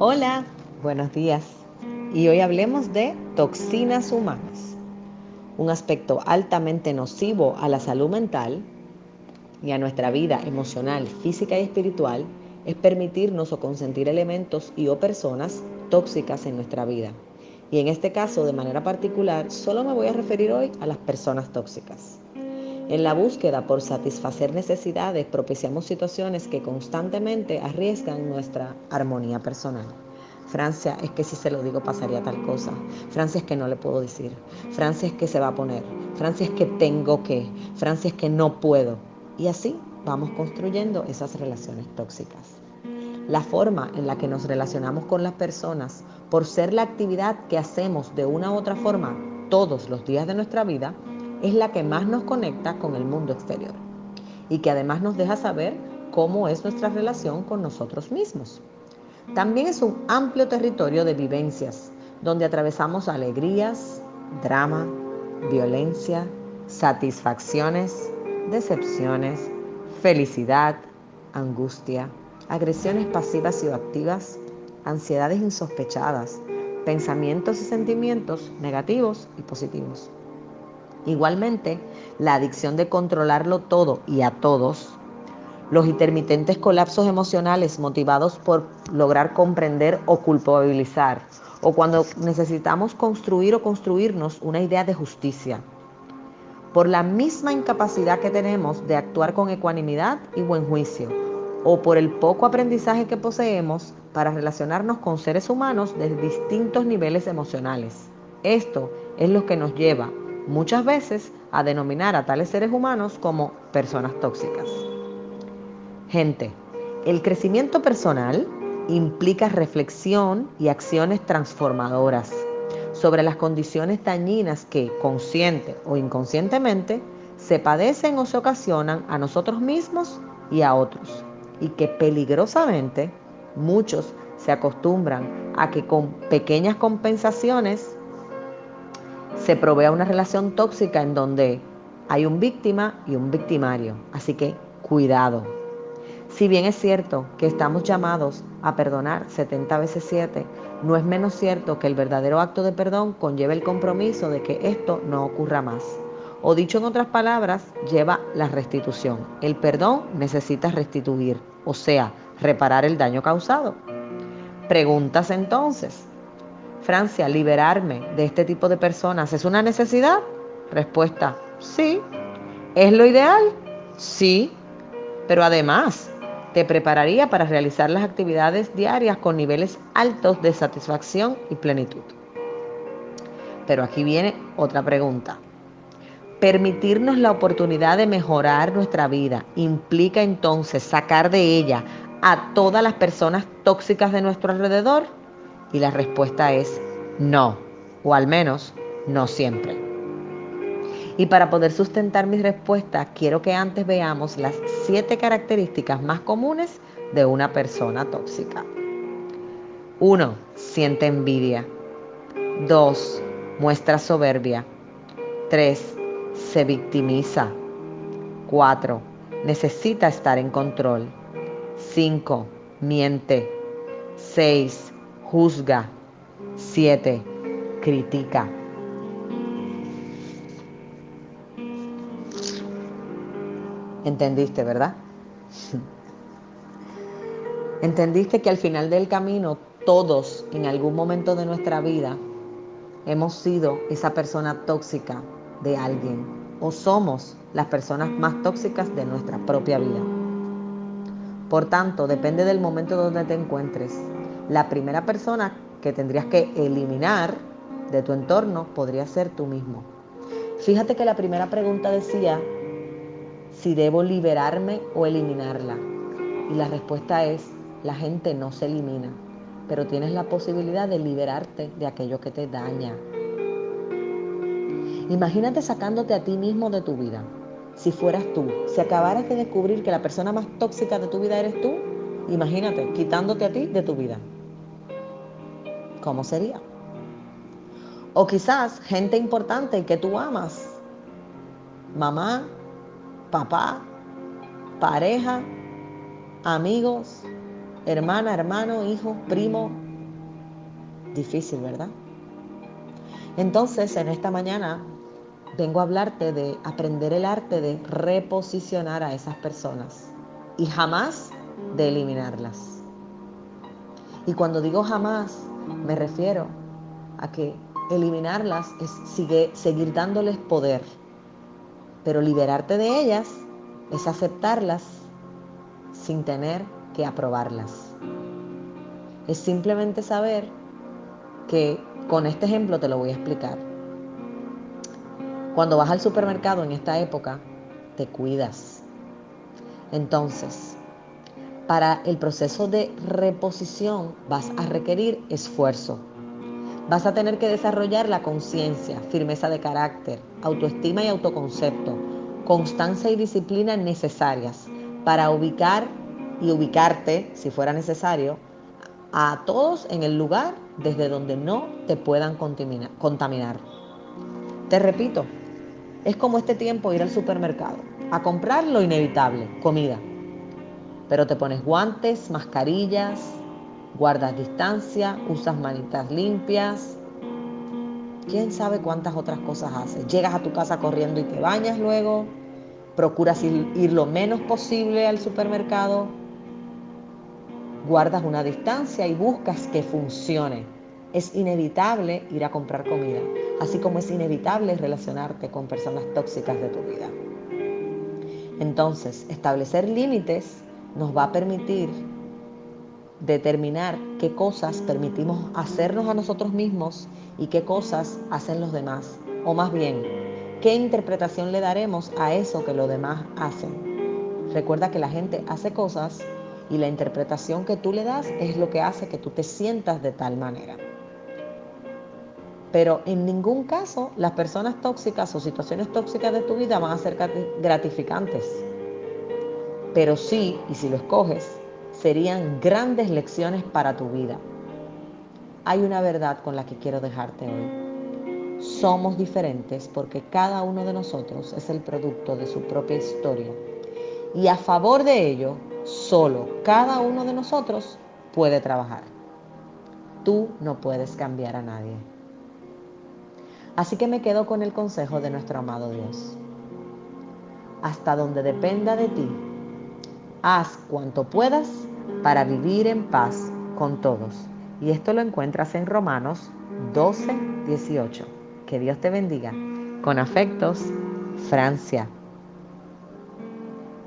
Hola, buenos días. Y hoy hablemos de toxinas humanas, un aspecto altamente nocivo a la salud mental y a nuestra vida emocional, física y espiritual es permitirnos o consentir elementos y o personas tóxicas en nuestra vida. Y en este caso, de manera particular, solo me voy a referir hoy a las personas tóxicas. En la búsqueda por satisfacer necesidades propiciamos situaciones que constantemente arriesgan nuestra armonía personal. Francia es que si se lo digo pasaría tal cosa. Francia es que no le puedo decir. Francia es que se va a poner. Francia es que tengo que. Francia es que no puedo. Y así vamos construyendo esas relaciones tóxicas. La forma en la que nos relacionamos con las personas, por ser la actividad que hacemos de una u otra forma todos los días de nuestra vida, es la que más nos conecta con el mundo exterior y que además nos deja saber cómo es nuestra relación con nosotros mismos. También es un amplio territorio de vivencias donde atravesamos alegrías, drama, violencia, satisfacciones, decepciones, felicidad, angustia, agresiones pasivas y activas, ansiedades insospechadas, pensamientos y sentimientos negativos y positivos. Igualmente, la adicción de controlarlo todo y a todos, los intermitentes colapsos emocionales motivados por lograr comprender o culpabilizar, o cuando necesitamos construir o construirnos una idea de justicia, por la misma incapacidad que tenemos de actuar con ecuanimidad y buen juicio, o por el poco aprendizaje que poseemos para relacionarnos con seres humanos de distintos niveles emocionales. Esto es lo que nos lleva muchas veces a denominar a tales seres humanos como personas tóxicas. Gente, el crecimiento personal implica reflexión y acciones transformadoras sobre las condiciones dañinas que, consciente o inconscientemente, se padecen o se ocasionan a nosotros mismos y a otros, y que peligrosamente muchos se acostumbran a que con pequeñas compensaciones se provea una relación tóxica en donde hay un víctima y un victimario. Así que cuidado. Si bien es cierto que estamos llamados a perdonar 70 veces 7, no es menos cierto que el verdadero acto de perdón conlleva el compromiso de que esto no ocurra más. O dicho en otras palabras, lleva la restitución. El perdón necesita restituir, o sea, reparar el daño causado. Preguntas entonces, Francia, liberarme de este tipo de personas es una necesidad? Respuesta, sí. ¿Es lo ideal? Sí. Pero además, te prepararía para realizar las actividades diarias con niveles altos de satisfacción y plenitud. Pero aquí viene otra pregunta. Permitirnos la oportunidad de mejorar nuestra vida implica entonces sacar de ella a todas las personas tóxicas de nuestro alrededor? Y la respuesta es no, o al menos no siempre. Y para poder sustentar mi respuesta, quiero que antes veamos las siete características más comunes de una persona tóxica. 1. Siente envidia. 2. Muestra soberbia. 3. Se victimiza. 4. Necesita estar en control. 5. Miente. 6 juzga. 7. Critica. ¿Entendiste, verdad? ¿Entendiste que al final del camino todos en algún momento de nuestra vida hemos sido esa persona tóxica de alguien o somos las personas más tóxicas de nuestra propia vida? Por tanto, depende del momento donde te encuentres, la primera persona que tendrías que eliminar de tu entorno podría ser tú mismo. Fíjate que la primera pregunta decía si debo liberarme o eliminarla. Y la respuesta es, la gente no se elimina, pero tienes la posibilidad de liberarte de aquello que te daña. Imagínate sacándote a ti mismo de tu vida. Si fueras tú, si acabaras de descubrir que la persona más tóxica de tu vida eres tú, imagínate quitándote a ti de tu vida. ¿Cómo sería? O quizás gente importante que tú amas, mamá, papá, pareja, amigos, hermana, hermano, hijo, primo, Difícil, ¿verdad? Entonces, en esta mañana vengo a hablarte de aprender el arte de reposicionar a esas personas y jamás de eliminarlas. Y cuando digo jamás, me refiero a que eliminarlas es seguir dándoles poder, pero liberarte de ellas es aceptarlas sin tener que aprobarlas. Es simplemente saber que con este ejemplo te lo voy a explicar. Cuando vas al supermercado en esta época, te cuidas. Entonces, para el proceso de reposición vas a requerir esfuerzo. Vas a tener que desarrollar la conciencia, firmeza de carácter, autoestima y autoconcepto, constancia y disciplina necesarias para ubicar y ubicarte, si fuera necesario, a todos en el lugar desde donde no te puedan contaminar. Te repito, es como este tiempo ir al supermercado, a comprar lo inevitable, comida. Pero te pones guantes, mascarillas, guardas distancia, usas manitas limpias. ¿Quién sabe cuántas otras cosas haces? Llegas a tu casa corriendo y te bañas luego. Procuras ir, ir lo menos posible al supermercado. Guardas una distancia y buscas que funcione es inevitable ir a comprar comida, así como es inevitable relacionarte con personas tóxicas de tu vida. Entonces, establecer límites nos va a permitir determinar qué cosas permitimos hacernos a nosotros mismos y qué cosas hacen los demás. O más bien, qué interpretación le daremos a eso que los demás hacen. Recuerda que la gente hace cosas y la interpretación que tú le das es lo que hace que tú te sientas de tal manera. Pero en ningún caso las personas tóxicas o situaciones tóxicas de tu vida van a ser gratificantes. Pero sí, y si lo escoges, serían grandes lecciones para tu vida. Hay una verdad con la que quiero dejarte hoy. Somos diferentes porque cada uno de nosotros es el producto de su propia historia. Y a favor de ello, solo cada uno de nosotros puede trabajar. Tú no puedes cambiar a nadie. Así que me quedo con el consejo de nuestro amado Dios. Hasta donde dependa de ti, haz cuanto puedas para vivir en paz con todos. Y esto lo encuentras en Romanos 12, 18. Que Dios te bendiga. Con afectos, Francia.